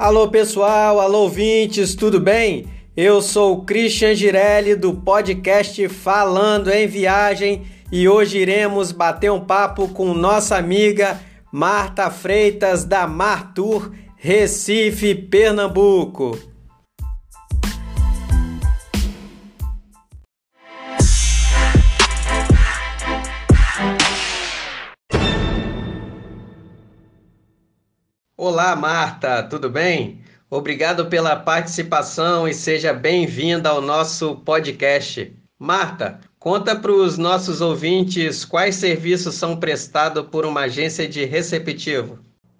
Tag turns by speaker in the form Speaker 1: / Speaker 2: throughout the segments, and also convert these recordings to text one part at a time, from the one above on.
Speaker 1: Alô pessoal, alô ouvintes, tudo bem? Eu sou o Christian Girelli do podcast Falando em Viagem e hoje iremos bater um papo com nossa amiga Marta Freitas da Martur, Recife, Pernambuco. Olá, Marta, tudo bem? Obrigado pela participação e seja bem-vinda ao nosso podcast. Marta, conta para os nossos ouvintes quais serviços são prestados por uma agência de receptivo.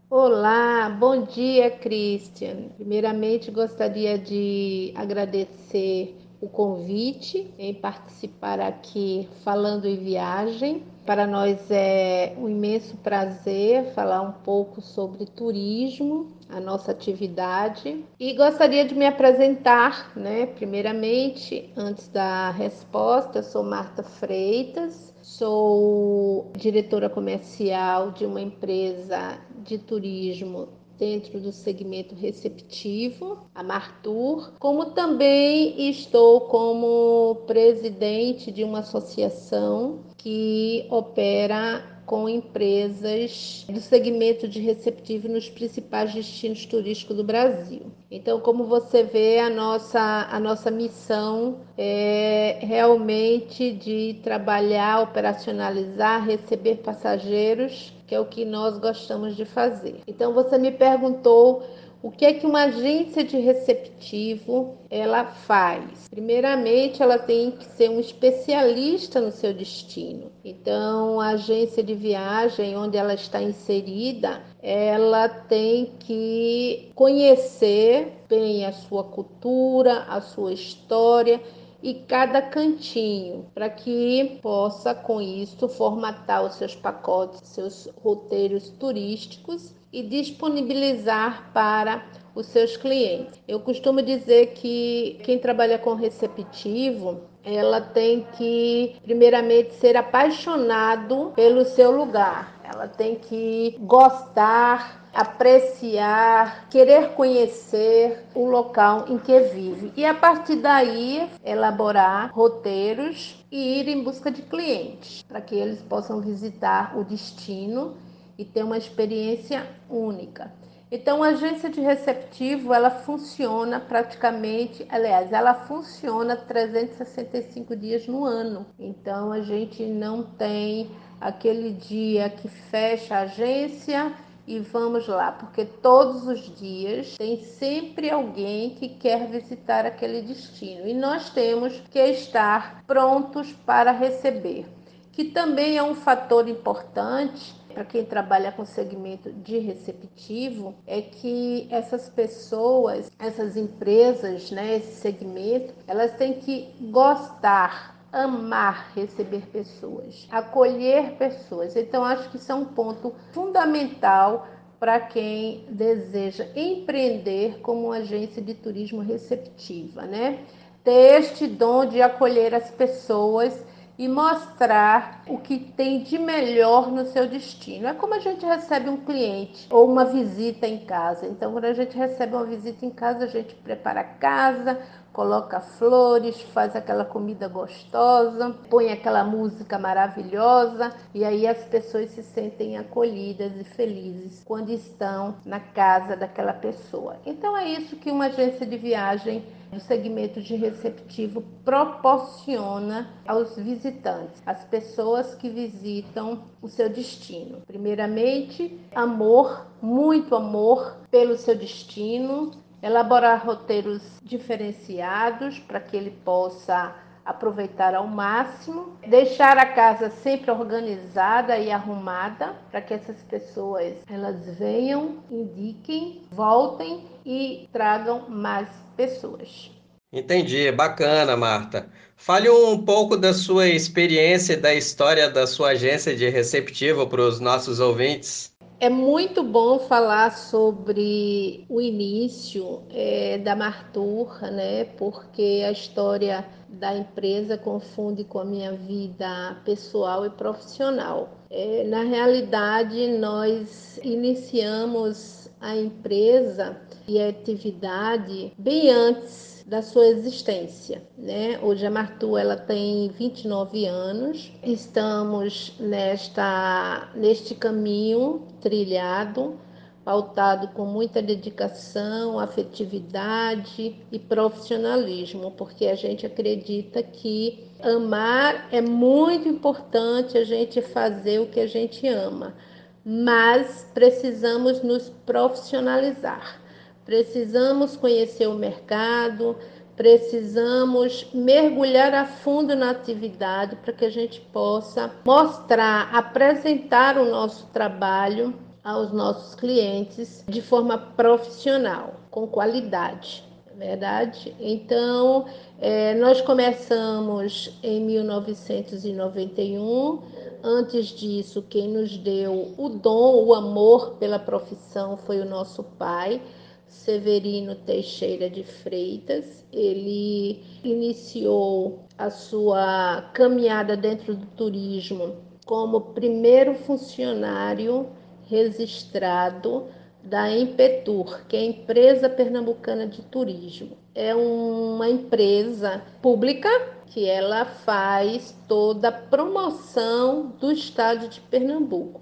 Speaker 2: Olá, bom dia, Christian. Primeiramente, gostaria de agradecer o convite em participar aqui falando em viagem. Para nós é um imenso prazer falar um pouco sobre turismo, a nossa atividade. E gostaria de me apresentar, né? Primeiramente, antes da resposta, sou Marta Freitas, sou diretora comercial de uma empresa de turismo dentro do segmento receptivo, a Martur, como também estou como presidente de uma associação que opera com empresas do segmento de receptivo nos principais destinos turísticos do Brasil. Então, como você vê, a nossa, a nossa missão é realmente de trabalhar, operacionalizar, receber passageiros, que é o que nós gostamos de fazer. Então, você me perguntou o que é que uma agência de receptivo ela faz? Primeiramente, ela tem que ser um especialista no seu destino. Então, a agência de viagem onde ela está inserida, ela tem que conhecer bem a sua cultura, a sua história e cada cantinho, para que possa com isso formatar os seus pacotes, seus roteiros turísticos e disponibilizar para os seus clientes. Eu costumo dizer que quem trabalha com receptivo, ela tem que primeiramente ser apaixonado pelo seu lugar. Ela tem que gostar, apreciar, querer conhecer o local em que vive e a partir daí elaborar roteiros e ir em busca de clientes para que eles possam visitar o destino e ter uma experiência única. Então, a agência de receptivo, ela funciona praticamente, aliás, ela funciona 365 dias no ano. Então, a gente não tem aquele dia que fecha a agência e vamos lá, porque todos os dias tem sempre alguém que quer visitar aquele destino e nós temos que estar prontos para receber, que também é um fator importante para quem trabalha com segmento de receptivo é que essas pessoas, essas empresas, né, esse segmento, elas têm que gostar amar receber pessoas, acolher pessoas. Então acho que isso é um ponto fundamental para quem deseja empreender como agência de turismo receptiva, né? Ter este dom de acolher as pessoas e mostrar o que tem de melhor no seu destino. É como a gente recebe um cliente ou uma visita em casa. Então, quando a gente recebe uma visita em casa, a gente prepara a casa, coloca flores, faz aquela comida gostosa, põe aquela música maravilhosa e aí as pessoas se sentem acolhidas e felizes quando estão na casa daquela pessoa. Então é isso que uma agência de viagem do segmento de receptivo proporciona aos visitantes, às pessoas que visitam o seu destino. Primeiramente, amor, muito amor pelo seu destino, elaborar roteiros diferenciados para que ele possa aproveitar ao máximo, deixar a casa sempre organizada e arrumada para que essas pessoas elas venham, indiquem, voltem e tragam mais pessoas.
Speaker 1: Entendi, bacana, Marta. Fale um pouco da sua experiência e da história da sua agência de receptivo para os nossos ouvintes.
Speaker 2: É muito bom falar sobre o início é, da Martur, né? Porque a história da empresa confunde com a minha vida pessoal e profissional. É, na realidade, nós iniciamos a empresa e a atividade bem antes da sua existência, né? Hoje a Martu ela tem 29 anos. Estamos nesta neste caminho trilhado pautado com muita dedicação, afetividade e profissionalismo, porque a gente acredita que amar é muito importante a gente fazer o que a gente ama, mas precisamos nos profissionalizar. Precisamos conhecer o mercado, precisamos mergulhar a fundo na atividade para que a gente possa mostrar, apresentar o nosso trabalho aos nossos clientes de forma profissional, com qualidade, é verdade? Então, é, nós começamos em 1991. Antes disso, quem nos deu o dom, o amor pela profissão foi o nosso pai, Severino Teixeira de Freitas. Ele iniciou a sua caminhada dentro do turismo como primeiro funcionário registrado da Empetur, que é a Empresa Pernambucana de Turismo. É uma empresa pública que ela faz toda a promoção do estado de Pernambuco.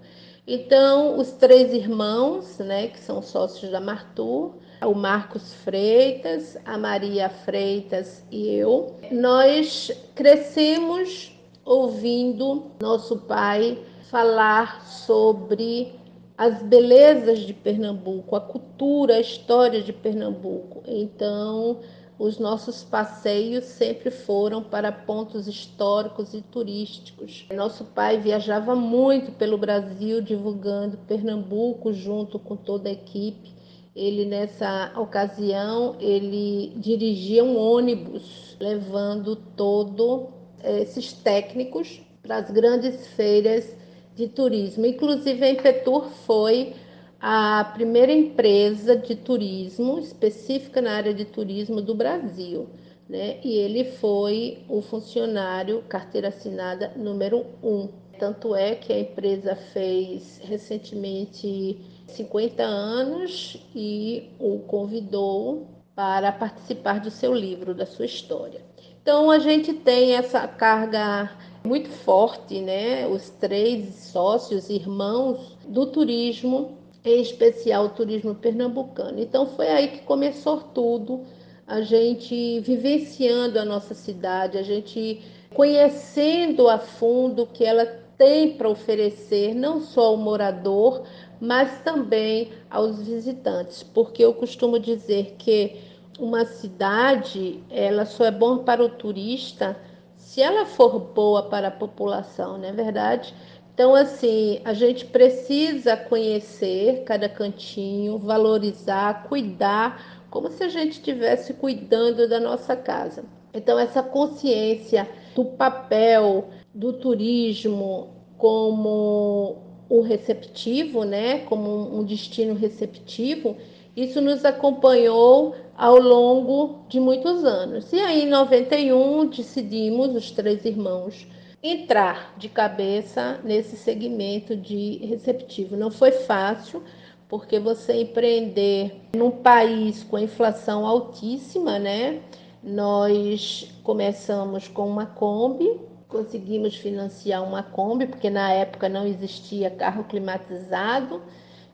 Speaker 2: Então, os três irmãos, né, que são sócios da Martur, o Marcos Freitas, a Maria Freitas e eu, nós crescemos ouvindo nosso pai falar sobre as belezas de Pernambuco, a cultura, a história de Pernambuco. Então, os nossos passeios sempre foram para pontos históricos e turísticos. Nosso pai viajava muito pelo Brasil divulgando Pernambuco junto com toda a equipe. Ele nessa ocasião ele dirigia um ônibus levando todos esses técnicos para as grandes feiras de turismo. Inclusive, a Impetur foi a primeira empresa de turismo específica na área de turismo do Brasil. Né? E ele foi o funcionário carteira assinada número um. Tanto é que a empresa fez recentemente 50 anos e o convidou para participar do seu livro, da sua história. Então a gente tem essa carga muito forte, né? Os três sócios, irmãos do turismo, em especial o turismo pernambucano. Então foi aí que começou tudo, a gente vivenciando a nossa cidade, a gente conhecendo a fundo o que ela tem para oferecer, não só ao morador, mas também aos visitantes, porque eu costumo dizer que uma cidade ela só é bom para o turista se ela for boa para a população, não é verdade? Então, assim, a gente precisa conhecer cada cantinho, valorizar, cuidar, como se a gente estivesse cuidando da nossa casa. Então, essa consciência do papel do turismo como um receptivo, né, como um destino receptivo, isso nos acompanhou ao longo de muitos anos. E aí, em 91, decidimos, os três irmãos, entrar de cabeça nesse segmento de receptivo. Não foi fácil, porque você empreender num país com inflação altíssima, né? Nós começamos com uma Kombi, conseguimos financiar uma Kombi, porque na época não existia carro climatizado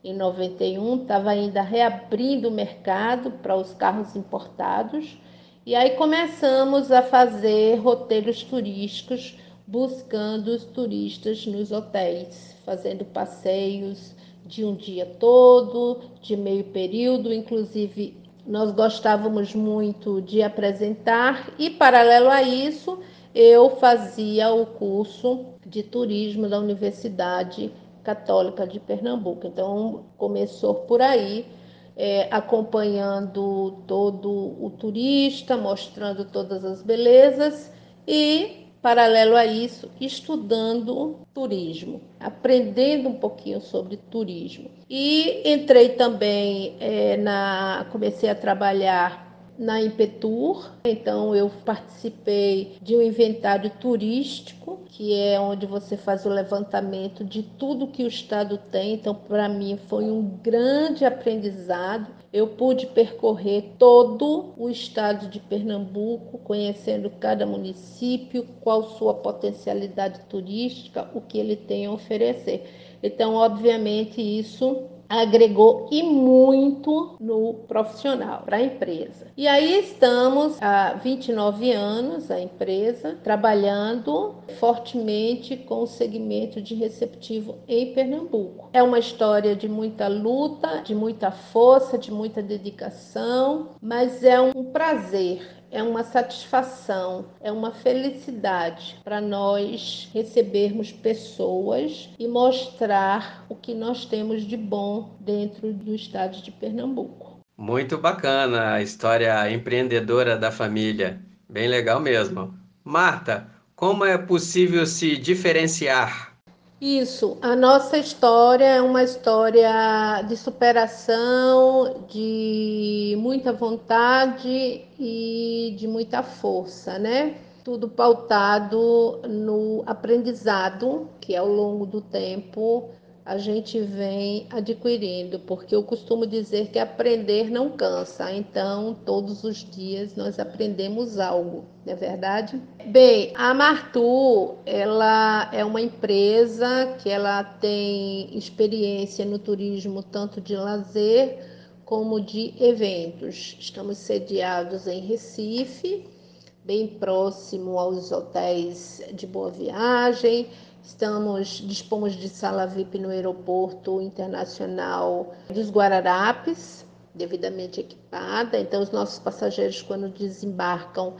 Speaker 2: em 91, estava ainda reabrindo o mercado para os carros importados. E aí começamos a fazer roteiros turísticos, buscando os turistas nos hotéis, fazendo passeios de um dia todo, de meio período, inclusive nós gostávamos muito de apresentar e paralelo a isso, eu fazia o curso de turismo da Universidade Católica de Pernambuco. Então, começou por aí, é, acompanhando todo o turista, mostrando todas as belezas e, paralelo a isso, estudando turismo, aprendendo um pouquinho sobre turismo. E entrei também é, na. comecei a trabalhar na Impetur. Então eu participei de um inventário turístico, que é onde você faz o levantamento de tudo que o estado tem. Então para mim foi um grande aprendizado. Eu pude percorrer todo o estado de Pernambuco, conhecendo cada município, qual sua potencialidade turística, o que ele tem a oferecer. Então, obviamente, isso agregou e muito no profissional, para a empresa. E aí estamos há 29 anos, a empresa, trabalhando fortemente com o segmento de receptivo em Pernambuco. É uma história de muita luta, de muita força, de muita dedicação, mas é um prazer é uma satisfação, é uma felicidade para nós recebermos pessoas e mostrar o que nós temos de bom dentro do estado de Pernambuco.
Speaker 1: Muito bacana a história empreendedora da família, bem legal mesmo. Marta, como é possível se diferenciar
Speaker 2: isso, a nossa história é uma história de superação, de muita vontade e de muita força, né? Tudo pautado no aprendizado, que ao longo do tempo a gente vem adquirindo, porque eu costumo dizer que aprender não cansa, então todos os dias nós aprendemos algo, não é verdade? Bem, a Martu, ela é uma empresa que ela tem experiência no turismo tanto de lazer como de eventos. Estamos sediados em Recife, bem próximo aos hotéis de Boa Viagem, Estamos, dispomos de sala VIP no aeroporto internacional dos Guararapes, devidamente equipada. Então, os nossos passageiros, quando desembarcam,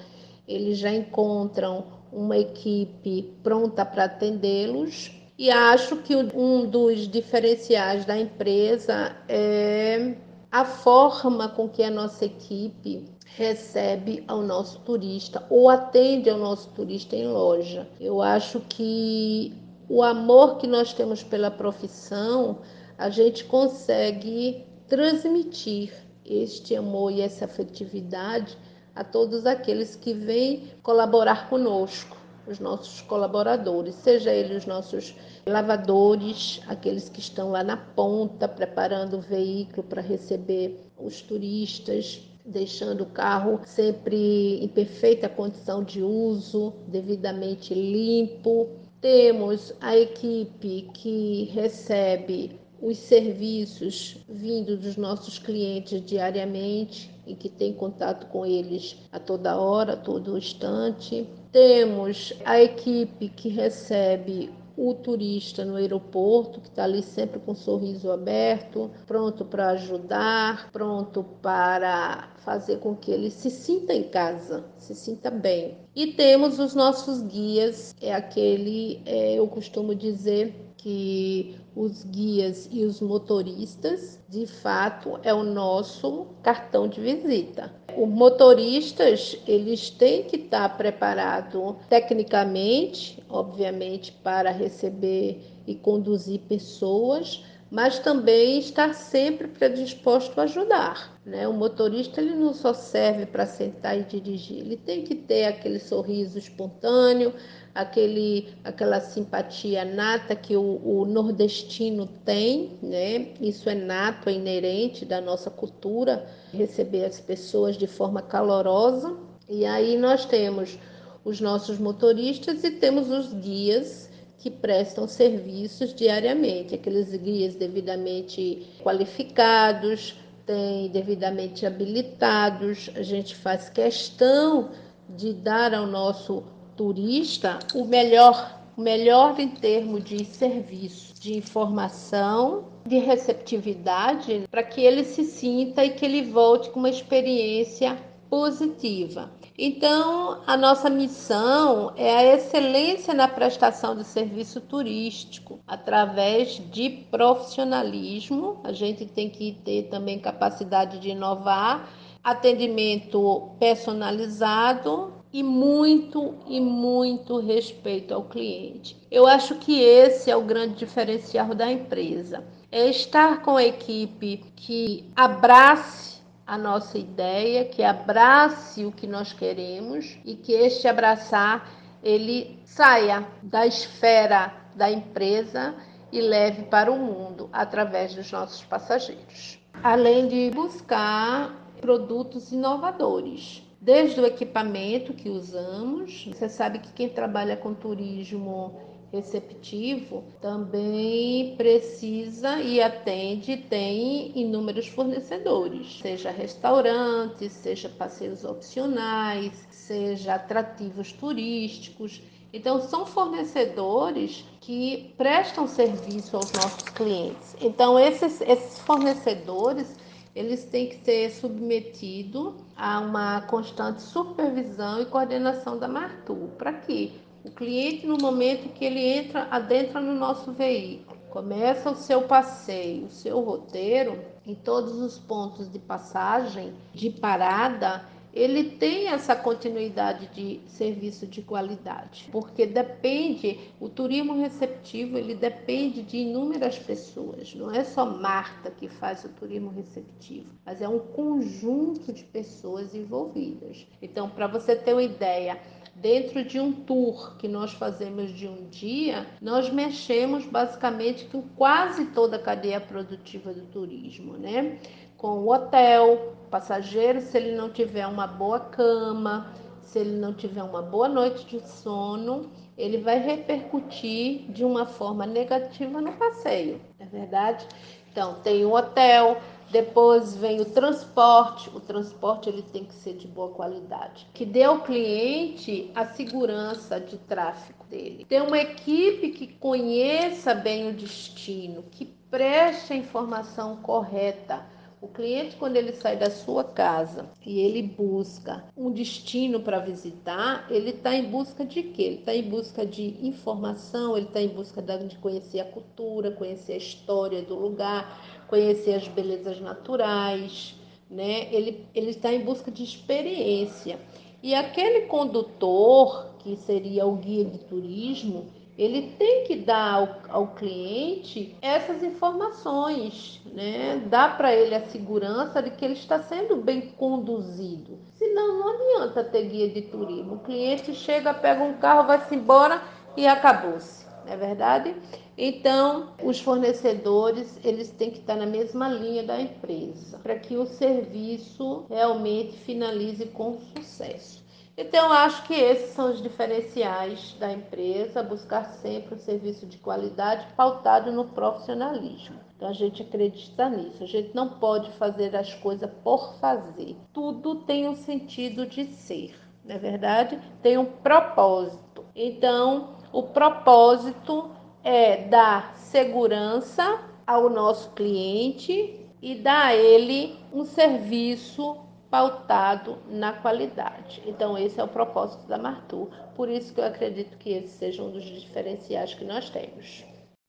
Speaker 2: eles já encontram uma equipe pronta para atendê-los. E acho que um dos diferenciais da empresa é a forma com que a nossa equipe recebe ao nosso turista ou atende ao nosso turista em loja. Eu acho que o amor que nós temos pela profissão, a gente consegue transmitir este amor e essa afetividade a todos aqueles que vêm colaborar conosco, os nossos colaboradores, seja eles os nossos lavadores, aqueles que estão lá na ponta preparando o veículo para receber os turistas, deixando o carro sempre em perfeita condição de uso, devidamente limpo. Temos a equipe que recebe os serviços vindos dos nossos clientes diariamente e que tem contato com eles a toda hora, a todo instante. Temos a equipe que recebe o turista no aeroporto, que está ali sempre com sorriso aberto, pronto para ajudar, pronto para fazer com que ele se sinta em casa, se sinta bem. E temos os nossos guias, é aquele, é, eu costumo dizer, que os guias e os motoristas, de fato, é o nosso cartão de visita. Os motoristas, eles têm que estar preparados tecnicamente, obviamente, para receber e conduzir pessoas, mas também estar sempre predisposto a ajudar. Né? O motorista ele não só serve para sentar e dirigir, ele tem que ter aquele sorriso espontâneo, aquele, aquela simpatia nata que o, o nordestino tem, né? Isso é nato, é inerente da nossa cultura, receber as pessoas de forma calorosa. E aí nós temos os nossos motoristas e temos os guias que prestam serviços diariamente, aqueles guias devidamente qualificados, tem devidamente habilitados. A gente faz questão de dar ao nosso turista o melhor, o melhor em termos de serviço, de informação, de receptividade, para que ele se sinta e que ele volte com uma experiência positiva. Então, a nossa missão é a excelência na prestação de serviço turístico, através de profissionalismo. A gente tem que ter também capacidade de inovar, atendimento personalizado e muito e muito respeito ao cliente. Eu acho que esse é o grande diferencial da empresa. É estar com a equipe que abrace a nossa ideia, que abrace o que nós queremos e que este abraçar ele saia da esfera da empresa e leve para o mundo através dos nossos passageiros. Além de buscar produtos inovadores, desde o equipamento que usamos, você sabe que quem trabalha com turismo receptivo também precisa e atende, tem inúmeros fornecedores, seja restaurantes, seja passeios opcionais, seja atrativos turísticos. Então, são fornecedores que prestam serviço aos nossos clientes. Então, esses, esses fornecedores eles têm que ser submetidos a uma constante supervisão e coordenação da Martu, para que o cliente, no momento que ele entra, adentra no nosso veículo, começa o seu passeio, o seu roteiro, em todos os pontos de passagem, de parada, ele tem essa continuidade de serviço de qualidade, porque depende, o turismo receptivo, ele depende de inúmeras pessoas, não é só Marta que faz o turismo receptivo, mas é um conjunto de pessoas envolvidas. Então, para você ter uma ideia, dentro de um tour que nós fazemos de um dia, nós mexemos basicamente com quase toda a cadeia produtiva do turismo, né? Com o hotel, passageiro, se ele não tiver uma boa cama, se ele não tiver uma boa noite de sono, ele vai repercutir de uma forma negativa no passeio, é verdade? Então, tem o hotel, depois vem o transporte. O transporte ele tem que ser de boa qualidade, que dê ao cliente a segurança de tráfego dele. Ter uma equipe que conheça bem o destino, que preste a informação correta o cliente, quando ele sai da sua casa e ele busca um destino para visitar, ele está em busca de quê? Ele está em busca de informação, ele está em busca de conhecer a cultura, conhecer a história do lugar, conhecer as belezas naturais, né? Ele ele está em busca de experiência. E aquele condutor, que seria o guia de turismo, ele tem que dar ao, ao cliente essas informações, né? Dá para ele a segurança de que ele está sendo bem conduzido. Senão não adianta ter guia de turismo. O cliente chega, pega um carro, vai-se embora e acabou-se. Não é verdade? Então, os fornecedores, eles têm que estar na mesma linha da empresa, para que o serviço realmente finalize com sucesso. Então, acho que esses são os diferenciais da empresa, buscar sempre um serviço de qualidade pautado no profissionalismo. Então, a gente acredita nisso. A gente não pode fazer as coisas por fazer. Tudo tem um sentido de ser, não é verdade? Tem um propósito. Então, o propósito é dar segurança ao nosso cliente e dar a ele um serviço pautado na qualidade. Então, esse é o propósito da Martur. Por isso que eu acredito que esse seja um dos diferenciais que nós temos.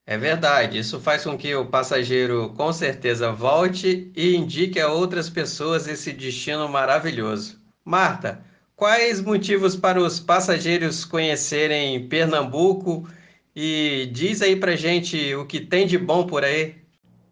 Speaker 1: É verdade, isso faz com que o passageiro com certeza volte e indique a outras pessoas esse destino maravilhoso. Marta, quais motivos para os passageiros conhecerem Pernambuco e diz aí pra gente o que tem de bom por aí?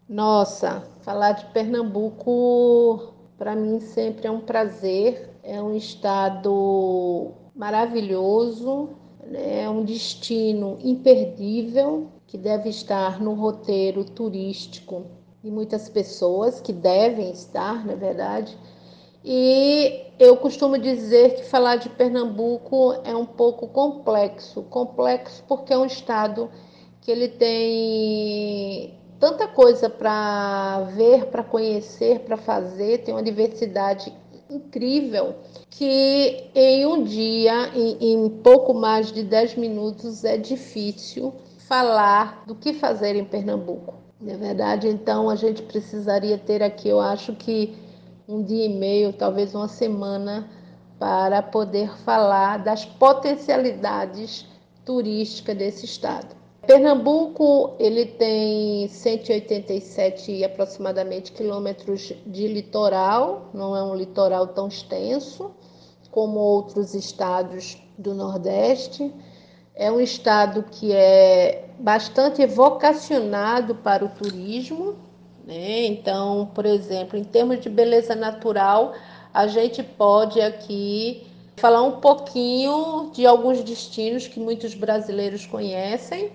Speaker 2: Nossa, falar de Pernambuco para mim sempre é um prazer, é um estado maravilhoso, né? é um destino imperdível que deve estar no roteiro turístico de muitas pessoas que devem estar, na verdade. E eu costumo dizer que falar de Pernambuco é um pouco complexo, complexo porque é um estado que ele tem tanta coisa para ver, para conhecer, para fazer, tem uma diversidade incrível que em um dia, em, em, pouco mais de 10 minutos, é difícil falar do que fazer em Pernambuco. Na é verdade, então a gente precisaria ter aqui, eu acho que um dia e meio, talvez uma semana, para poder falar das potencialidades turísticas desse estado. Pernambuco ele tem 187 aproximadamente quilômetros de litoral, não é um litoral tão extenso como outros estados do Nordeste. É um estado que é bastante vocacionado para o turismo, Né? Então, por exemplo, em termos de beleza natural, a gente pode aqui falar um pouquinho de alguns destinos que muitos brasileiros conhecem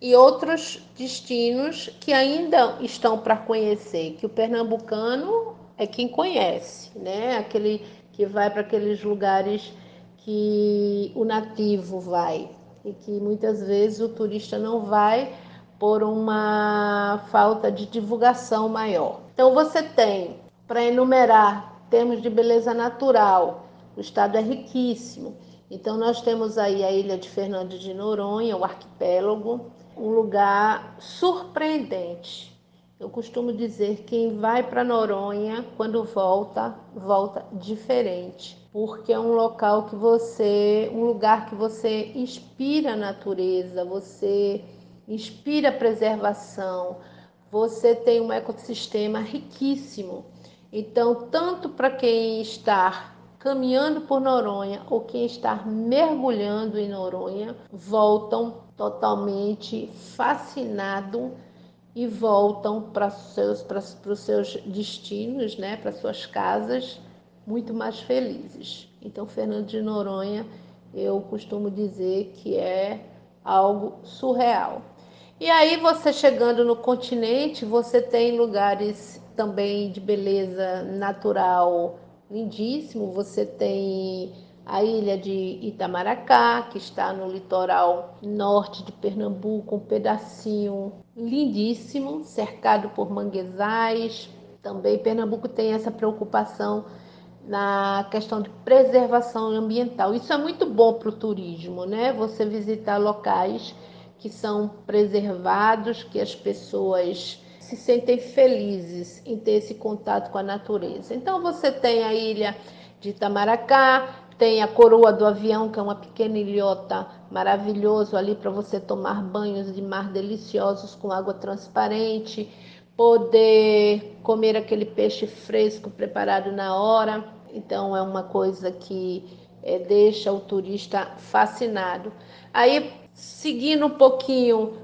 Speaker 2: e outros destinos que ainda estão para conhecer, que o pernambucano é quem conhece, né? Aquele que vai para aqueles lugares que o nativo vai e que muitas vezes o turista não vai por uma falta de divulgação maior. Então você tem para enumerar termos de beleza natural, o estado é riquíssimo. Então nós temos aí a ilha de Fernando de Noronha, o arquipélago, um lugar surpreendente eu costumo dizer que quem vai para Noronha, quando volta, volta diferente, porque é um local que você, um lugar que você inspira a natureza, você inspira preservação, você tem um ecossistema riquíssimo. Então, tanto para quem está caminhando por Noronha ou quem está mergulhando em Noronha, voltam totalmente fascinados e voltam para seus, os seus destinos, né, para suas casas, muito mais felizes. Então, Fernando de Noronha, eu costumo dizer que é algo surreal. E aí, você chegando no continente, você tem lugares também de beleza natural lindíssimo. Você tem a ilha de Itamaracá, que está no litoral norte de Pernambuco, um pedacinho lindíssimo, cercado por manguezais. Também Pernambuco tem essa preocupação na questão de preservação ambiental. Isso é muito bom para o turismo, né? Você visitar locais que são preservados, que as pessoas se sentem felizes em ter esse contato com a natureza. Então você tem a ilha de Itamaracá, tem a coroa do avião, que é uma pequena ilhota maravilhoso ali para você tomar banhos de mar deliciosos com água transparente, poder comer aquele peixe fresco preparado na hora. Então é uma coisa que é, deixa o turista fascinado. Aí, seguindo um pouquinho,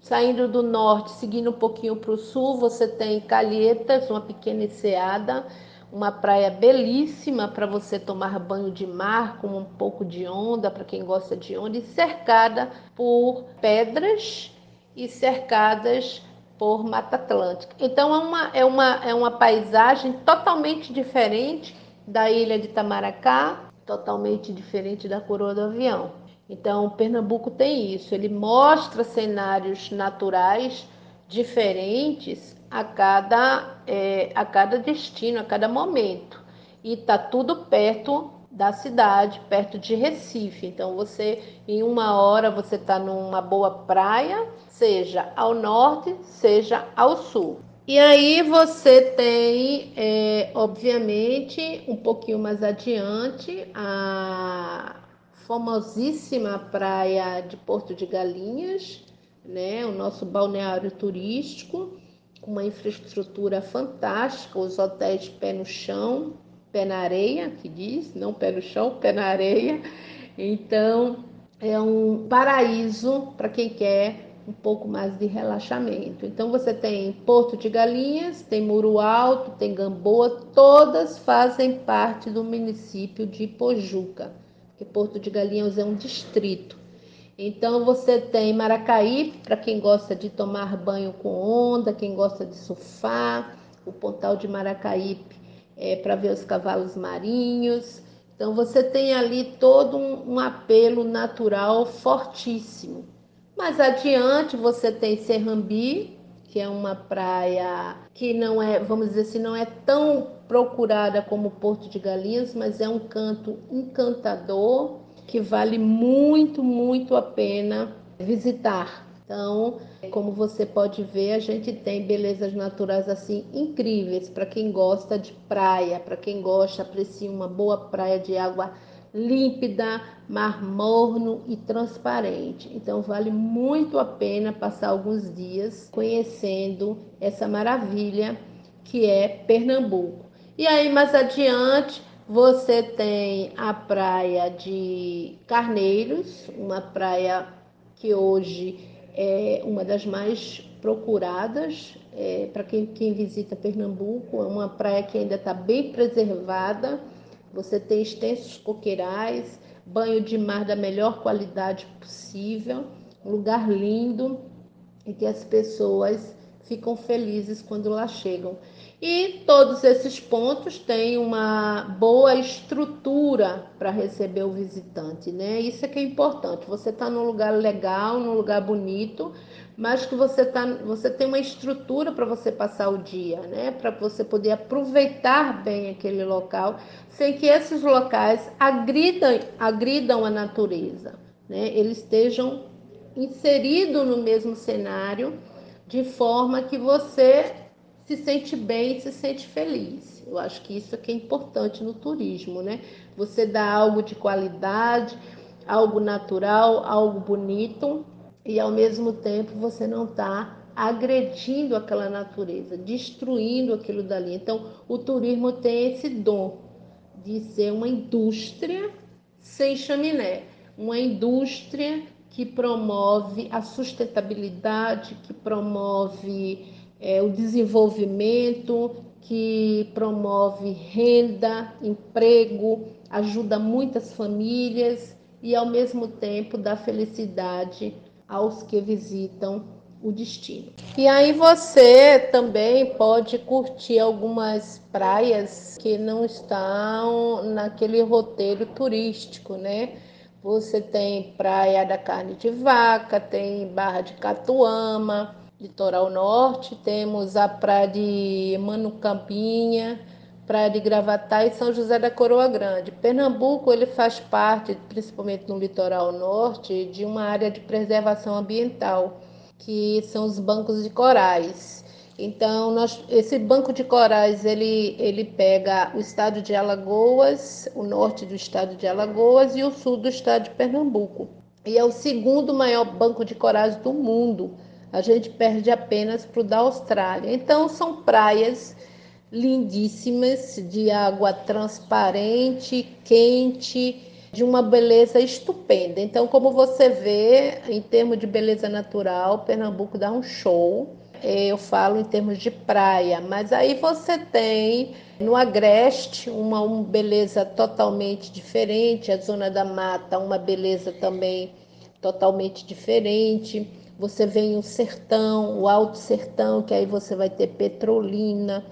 Speaker 2: saindo do norte, seguindo um pouquinho para o sul, você tem Calhetas, uma pequena enseada uma praia belíssima para você tomar banho de mar com um pouco de onda, para quem gosta de onda, e cercada por pedras e cercadas por Mata Atlântica. Então é uma, é uma, é uma paisagem totalmente diferente da ilha de Tamaracá, totalmente diferente da Coroa do Avião. Então Pernambuco tem isso, ele mostra cenários naturais diferentes a cada, é, a cada destino, a cada momento. E está tudo perto da cidade, perto de Recife. Então você, em uma hora, você está numa boa praia, seja ao norte, seja ao sul. E aí você tem, é, obviamente, um pouquinho mais adiante, a famosíssima praia de Porto de Galinhas, né? O nosso balneário turístico uma infraestrutura fantástica, os hotéis pé no chão, pé na areia, que diz, não pé no chão, pé na areia. Então, é um paraíso para quem quer um pouco mais de relaxamento. Então, você tem Porto de Galinhas, tem Muro Alto, tem Gamboa, todas fazem parte do município de Pojuca, porque Porto de Galinhas é um distrito. Então você tem Maracaí, para quem gosta de tomar banho com onda, quem gosta de surfar, o Pontal de Maracaípe é, para ver os cavalos marinhos. Então você tem ali todo um, um apelo natural fortíssimo. Mais adiante você tem Serrambi, que é uma praia que não é, vamos dizer assim, não é tão procurada como Porto de Galinhas, mas é um canto encantador que vale muito, muito a pena visitar. Então, como você pode ver, a gente tem belezas naturais assim incríveis para quem gosta de praia, para quem gosta, aprecia uma boa praia de água límpida, mar morno e transparente. Então vale muito a pena passar alguns dias conhecendo essa maravilha que é Pernambuco. E aí mais adiante você tem a praia de Carneiros, uma praia que hoje é uma das mais procuradas é, para quem, quem visita Pernambuco. É uma praia que ainda está bem preservada. Você tem extensos coqueirais, banho de mar da melhor qualidade possível, um lugar lindo e que as pessoas ficam felizes quando lá chegam. E todos esses pontos têm uma boa estrutura para receber o visitante, né? Isso é que é importante. Você está num lugar legal, num lugar bonito, mas que você, tá, você tem uma estrutura para você passar o dia, né? Para você poder aproveitar bem aquele local, sem que esses locais agridam, agridam a natureza, né? Eles estejam inseridos no mesmo cenário, de forma que você se sente bem, se sente feliz. Eu acho que isso é que é importante no turismo, né? Você dá algo de qualidade, algo natural, algo bonito e ao mesmo tempo você não está agredindo aquela natureza, destruindo aquilo dali. Então, o turismo tem esse dom de ser uma indústria sem chaminé, uma indústria que promove a sustentabilidade, que promove é, o desenvolvimento, que promove renda, emprego, ajuda muitas famílias e, ao mesmo tempo, dá felicidade aos que visitam o destino. E aí você também pode curtir algumas praias que não estão naquele roteiro turístico, né? Você tem Praia da Carne de Vaca, tem Barra de Catuama, litoral norte, temos a praia de Manucampinha, praia de Gravatá e São José da Coroa Grande. Pernambuco ele faz parte, principalmente no litoral norte, de uma área de preservação ambiental, que são os bancos de corais. Então, nós, esse banco de corais ele, ele pega o estado de Alagoas, o norte do estado de Alagoas e o sul do estado de Pernambuco. E é o segundo maior banco de corais do mundo a gente perde apenas para o da Austrália. Então, são praias lindíssimas, de água transparente, quente, de uma beleza estupenda. Então, como você vê, em termos de beleza natural, Pernambuco dá um show. Eu falo em termos de praia, mas aí você tem no Agreste uma, uma beleza totalmente diferente, a Zona da Mata, uma beleza também totalmente diferente. Você vem o sertão, o alto sertão, que aí você vai ter Petrolina,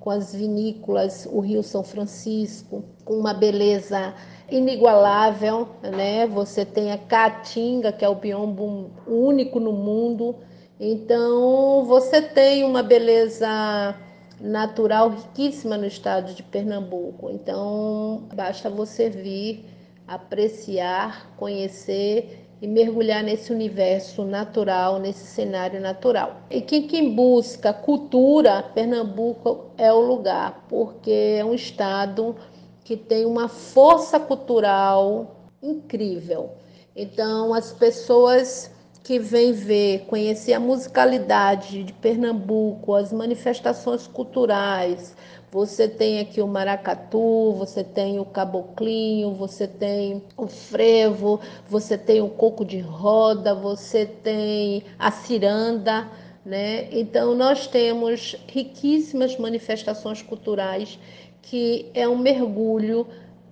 Speaker 2: com as vinícolas, o Rio São Francisco, com uma beleza inigualável, né? Você tem a Caatinga, que é o biombo único no mundo. Então, você tem uma beleza natural riquíssima no estado de Pernambuco. Então, basta você vir apreciar, conhecer e mergulhar nesse universo natural, nesse cenário natural. E quem, busca cultura, Pernambuco é o lugar, porque é um estado que tem uma força cultural incrível. Então, as pessoas que vêm ver, conhecer a musicalidade de Pernambuco, as manifestações culturais, você tem aqui o maracatu, você tem o caboclinho, você tem o frevo, você tem o coco de roda, você tem a ciranda, né? Então nós temos riquíssimas manifestações culturais que é um mergulho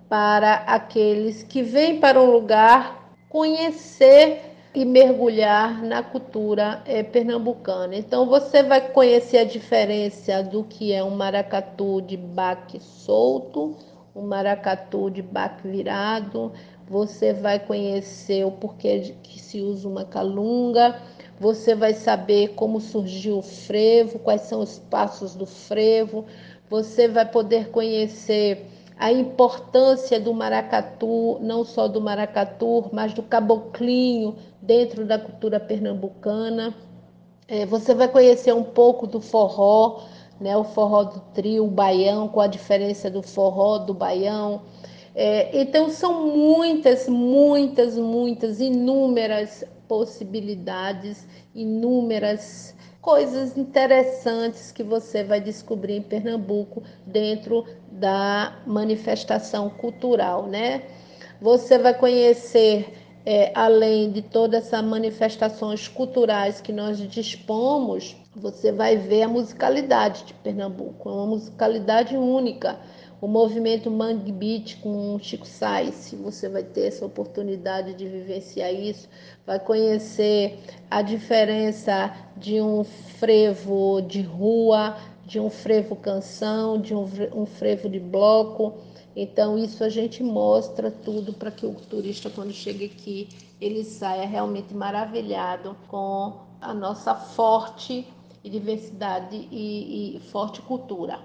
Speaker 2: para aqueles que vêm para um lugar conhecer e mergulhar na cultura é, pernambucana. Então você vai conhecer a diferença do que é um maracatu de baque solto, um maracatu de baque virado. Você vai conhecer o porquê que se usa uma calunga. Você vai saber como surgiu o frevo, quais são os passos do frevo. Você vai poder conhecer a importância do maracatu, não só do maracatu, mas do caboclinho dentro da cultura pernambucana. É, você vai conhecer um pouco do forró, né, o forró do trio, o baião, com a diferença do forró do baião. É, então, são muitas, muitas, muitas, inúmeras possibilidades, inúmeras coisas interessantes que você vai descobrir em Pernambuco dentro da manifestação cultural, né? Você vai conhecer é, além de todas essas manifestações culturais que nós dispomos, você vai ver a musicalidade de Pernambuco, é uma musicalidade única. O movimento Mangue Beat com Chico Sainz, você vai ter essa oportunidade de vivenciar isso, vai conhecer a diferença de um frevo de rua, de um frevo canção, de um, um frevo de bloco. Então, isso a gente mostra tudo para que o turista, quando chega aqui, ele saia realmente maravilhado com a nossa forte diversidade e, e forte cultura.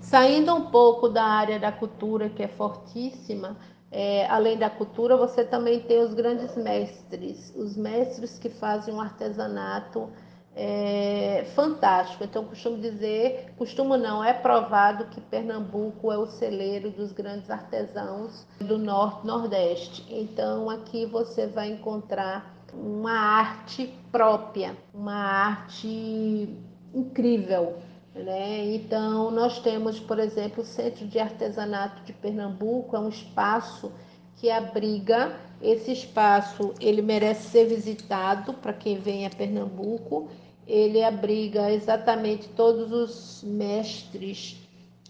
Speaker 2: Saindo um pouco da área da cultura, que é fortíssima, é, além da cultura, você também tem os grandes mestres, os mestres que fazem um artesanato é, fantástico. Então, costumo dizer, costumo não, é provado que Pernambuco é o celeiro dos grandes artesãos do Norte Nordeste. Então, aqui você vai encontrar uma arte própria, uma arte incrível né? Então, nós temos, por exemplo, o Centro de Artesanato de Pernambuco, é um espaço que abriga. Esse espaço ele merece ser visitado para quem vem a Pernambuco. Ele abriga exatamente todos os mestres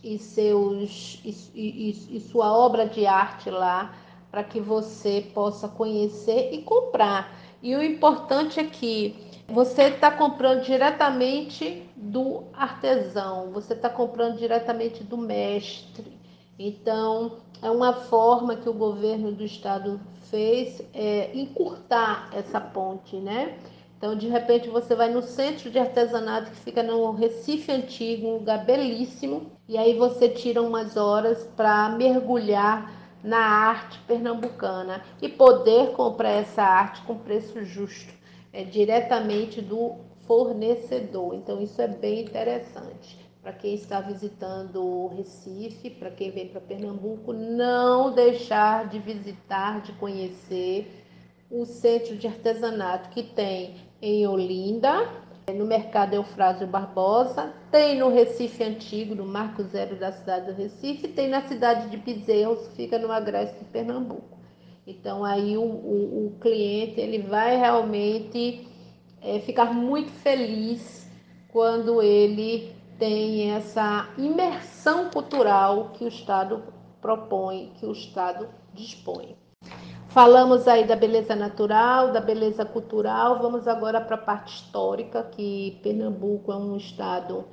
Speaker 2: e seus e, e, e sua obra de arte lá para que você possa conhecer e comprar. E o importante é que você está comprando diretamente do artesão, você está comprando diretamente do mestre. Então, é uma forma que o governo do estado fez é, encurtar essa ponte, né? Então, de repente, você vai no centro de artesanato que fica no Recife Antigo, um lugar belíssimo, e aí você tira umas horas para mergulhar na arte pernambucana e poder comprar essa arte com preço justo é, diretamente do fornecedor. Então, isso é bem interessante. Para quem está visitando o Recife, para quem vem para Pernambuco, não deixar de visitar, de conhecer o centro de artesanato que tem em Olinda, no mercado Eufrásio Barbosa, tem no Recife Antigo, no Marco Zero da cidade do Recife, tem na cidade de que fica no Agreste de Pernambuco. Então aí o, o, o cliente ele vai realmente é, ficar muito feliz quando ele tem essa imersão cultural que o Estado propõe, que o Estado dispõe. Falamos aí da beleza natural, da beleza cultural, vamos agora para a parte histórica, que Pernambuco é um estado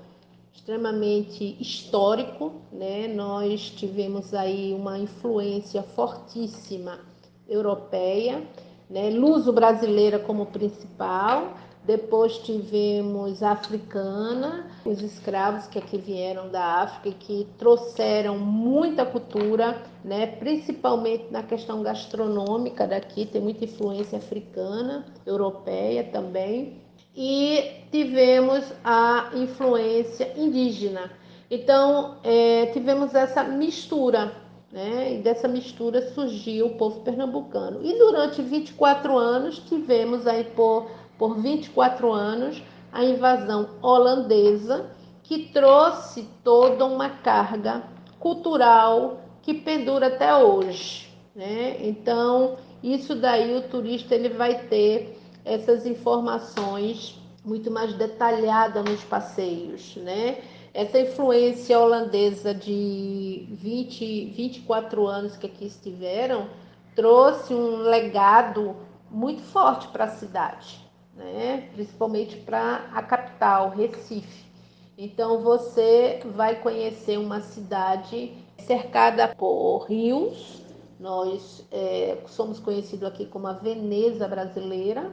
Speaker 2: extremamente histórico, né? Nós tivemos aí uma influência fortíssima europeia, né? luso-brasileira como principal, depois tivemos a africana, os escravos que aqui vieram da África que trouxeram muita cultura, né? principalmente na questão gastronômica daqui, tem muita influência africana, europeia também. E tivemos a influência indígena. Então, é, tivemos essa mistura né? E dessa mistura surgiu o povo pernambucano. E durante 24 anos tivemos aí por, por 24 anos a invasão holandesa que trouxe toda uma carga cultural que pendura até hoje, né? Então, isso daí o turista ele vai ter essas informações muito mais detalhadas nos passeios, né? Essa influência holandesa de 20, 24 anos que aqui estiveram trouxe um legado muito forte para a cidade, né? principalmente para a capital, Recife. Então você vai conhecer uma cidade cercada por rios. Nós é, somos conhecidos aqui como a Veneza brasileira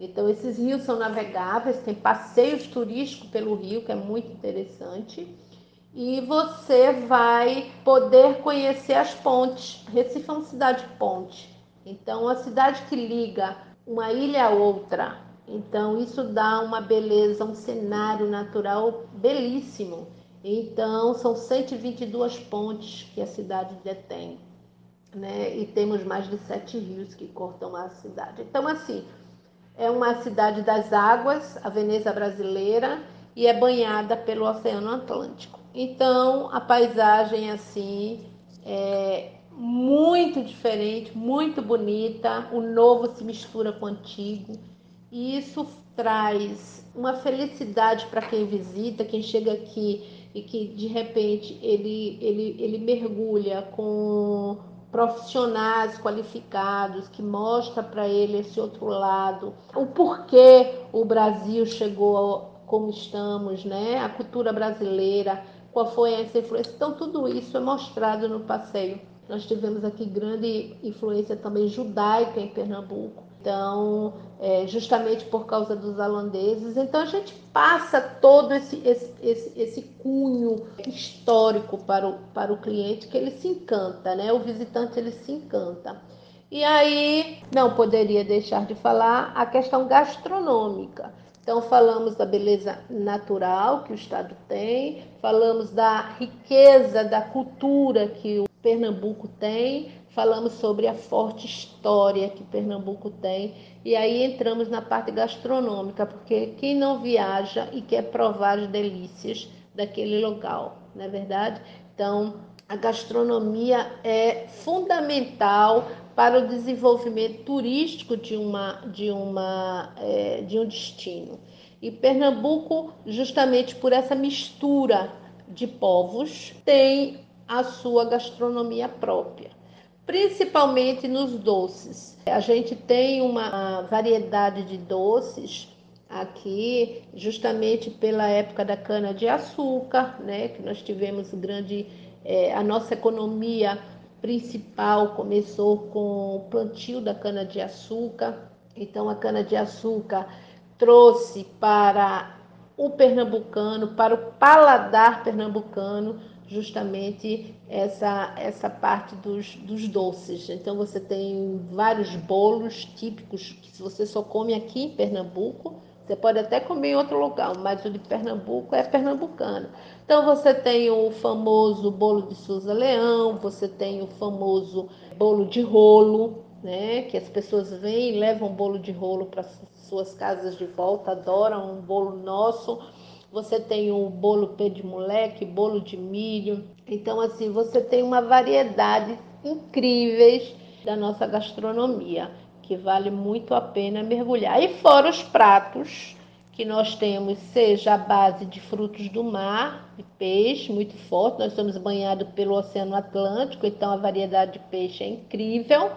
Speaker 2: então, esses rios são navegáveis, tem passeios turísticos pelo rio, que é muito interessante. E você vai poder conhecer as pontes. Recife é uma cidade ponte. Então, a cidade que liga uma ilha a outra. Então, isso dá uma beleza, um cenário natural belíssimo. Então, são 122 pontes que a cidade detém. Né? E temos mais de sete rios que cortam a cidade. Então, assim, é uma cidade das águas, a Veneza brasileira, e é banhada pelo Oceano Atlântico. Então, a paisagem assim é muito diferente, muito bonita. O novo se mistura com o antigo. E isso traz uma felicidade para quem visita, quem chega aqui e que de repente ele, ele, ele mergulha com profissionais qualificados que mostra para ele esse outro lado, o porquê o Brasil chegou como estamos, né? A cultura brasileira, qual foi essa influência. Então tudo isso é mostrado no passeio. Nós tivemos aqui grande influência também judaica em Pernambuco. Então, é, justamente por causa dos holandeses. Então, a gente passa todo esse, esse, esse, esse, cunho histórico para o, para o cliente que ele se encanta, né? O visitante ele se encanta. E aí, não poderia deixar de falar a questão gastronômica. Então, falamos da beleza natural que o Estado tem, falamos da riqueza da cultura que o Pernambuco tem, falamos sobre a forte história que Pernambuco tem e aí entramos na parte gastronômica, porque quem não viaja e quer provar as delícias daquele local, não é verdade? Então, a gastronomia é fundamental para o desenvolvimento turístico de, uma, de, uma, é, de um destino. E Pernambuco, justamente por essa mistura de povos, tem a sua gastronomia própria, principalmente nos doces. A gente tem uma variedade de doces aqui, justamente pela época da cana de açúcar, né, que nós tivemos grande é, a nossa economia principal começou com o plantio da cana de açúcar. Então a cana de açúcar trouxe para o pernambucano, para o paladar pernambucano, justamente essa, essa parte dos, dos doces. Então você tem vários bolos típicos que se você só come aqui em Pernambuco, você pode até comer em outro lugar, mas o de Pernambuco é pernambucano. Então você tem o famoso bolo de Souza Leão, você tem o famoso bolo de rolo, né? Que as pessoas vêm e levam bolo de rolo para suas casas de volta, adoram um bolo nosso. Você tem o bolo pé de moleque, bolo de milho. Então, assim, você tem uma variedade incríveis da nossa gastronomia, que vale muito a pena mergulhar. E fora os pratos que nós temos, seja a base de frutos do mar, de peixe muito forte, nós somos banhados pelo Oceano Atlântico, então a variedade de peixe é incrível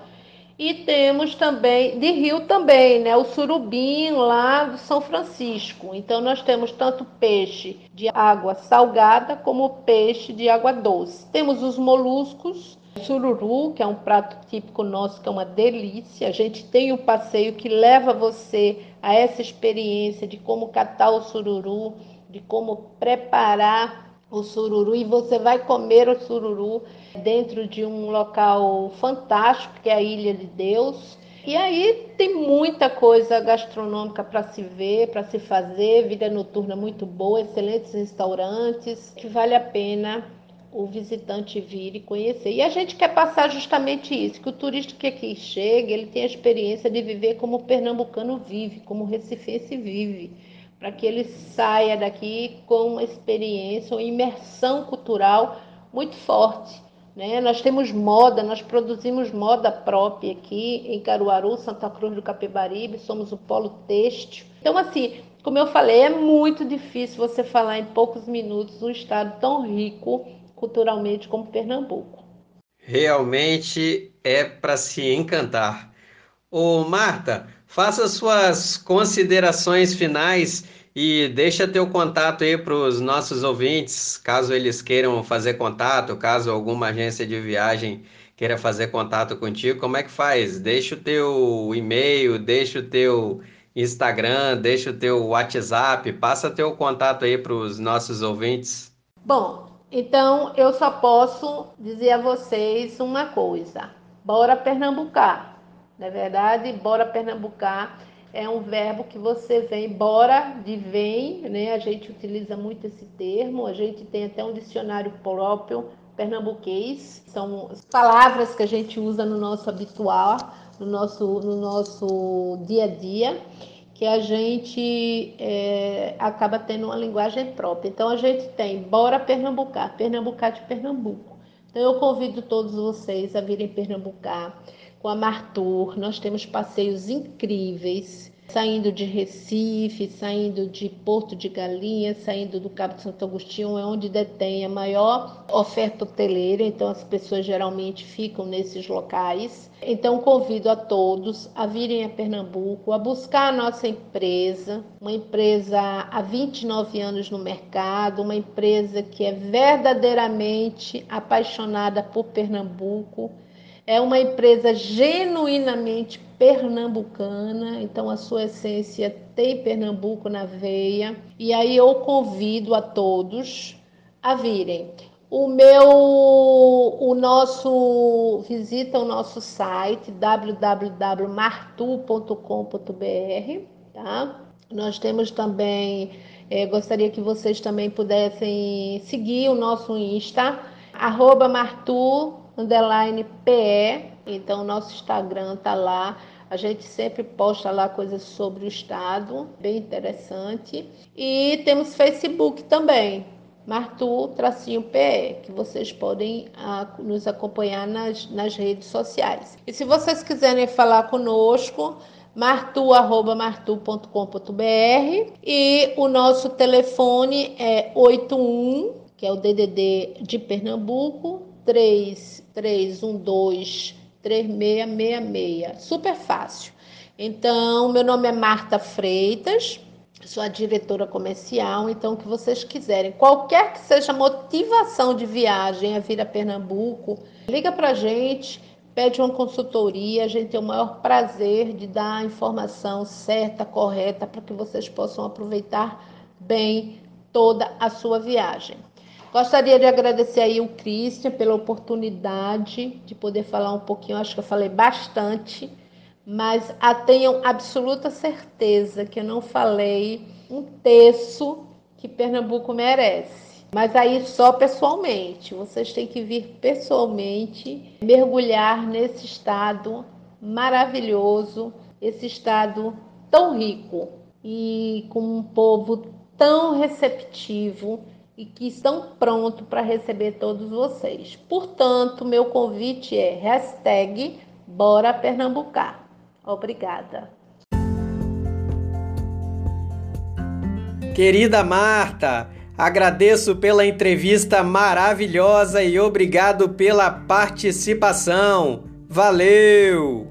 Speaker 2: e temos também, de rio também, né? O surubim lá do São Francisco. Então nós temos tanto peixe de água salgada como peixe de água doce. Temos os moluscos, sururu, que é um prato típico nosso, que é uma delícia. A gente tem um passeio que leva você a essa experiência de como catar o sururu, de como preparar o sururu e você vai comer o sururu dentro de um local fantástico que é a Ilha de Deus. E aí tem muita coisa gastronômica para se ver, para se fazer, vida noturna muito boa, excelentes restaurantes, que vale a pena o visitante vir e conhecer. E a gente quer passar justamente isso, que o turista que aqui chega, ele tem a experiência de viver como o pernambucano vive, como o recifense vive para que ele saia daqui com uma experiência, uma imersão cultural muito forte. Né? Nós temos moda, nós produzimos moda própria aqui em Caruaru, Santa Cruz do Capibaribe, somos o polo têxtil. Então, assim, como eu falei, é muito difícil você falar em poucos minutos um estado tão rico culturalmente como Pernambuco.
Speaker 1: Realmente é para se encantar. Ô Marta, faça suas considerações finais e deixa teu contato aí para os nossos ouvintes, caso eles queiram fazer contato, caso alguma agência de viagem queira fazer contato contigo, como é que faz? Deixa o teu e-mail, deixa o teu Instagram, deixa o teu WhatsApp, passa teu contato aí para os nossos ouvintes.
Speaker 2: Bom, então eu só posso dizer a vocês uma coisa: bora pernambucar na é verdade, bora pernambucar é um verbo que você vem, bora de vem, né? A gente utiliza muito esse termo, a gente tem até um dicionário próprio pernambuquês, são palavras que a gente usa no nosso habitual, no nosso, no nosso dia a dia, que a gente é, acaba tendo uma linguagem própria. Então a gente tem bora pernambucar, pernambucar de Pernambuco. Então eu convido todos vocês a virem pernambucar com a Martur. Nós temos passeios incríveis saindo de Recife, saindo de Porto de Galinhas, saindo do Cabo de Santo Agostinho, é onde detém a maior oferta hoteleira, então as pessoas geralmente ficam nesses locais. Então convido a todos a virem a Pernambuco, a buscar a nossa empresa, uma empresa há 29 anos no mercado, uma empresa que é verdadeiramente apaixonada por Pernambuco é uma empresa genuinamente pernambucana, então a sua essência tem Pernambuco na veia. E aí eu convido a todos a virem. O meu, o nosso, visita o nosso site www.martu.com.br, tá? Nós temos também, é, gostaria que vocês também pudessem seguir o nosso Insta, arroba Martu underline PE. Então, nosso Instagram tá lá. A gente sempre posta lá coisas sobre o estado, bem interessante. E temos Facebook também, Martu tracinho PE, que vocês podem ah, nos acompanhar nas, nas redes sociais. E se vocês quiserem falar conosco, martu.martu.com.br e o nosso telefone é 81, que é o DDD de Pernambuco, 3312 3666. Super fácil. Então, meu nome é Marta Freitas, sou a diretora comercial. Então, o que vocês quiserem, qualquer que seja a motivação de viagem a vir a Pernambuco, liga para a gente, pede uma consultoria. A gente tem o maior prazer de dar a informação certa, correta, para que vocês possam aproveitar bem toda a sua viagem. Gostaria de agradecer aí o Christian pela oportunidade de poder falar um pouquinho, acho que eu falei bastante, mas tenham absoluta certeza que eu não falei um terço que Pernambuco merece. Mas aí só pessoalmente, vocês têm que vir pessoalmente mergulhar nesse estado maravilhoso, esse estado tão rico e com um povo tão receptivo e que estão prontos para receber todos vocês. Portanto, meu convite é hashtag Bora Pernambucar. Obrigada.
Speaker 1: Querida Marta, agradeço pela entrevista maravilhosa e obrigado pela participação. Valeu!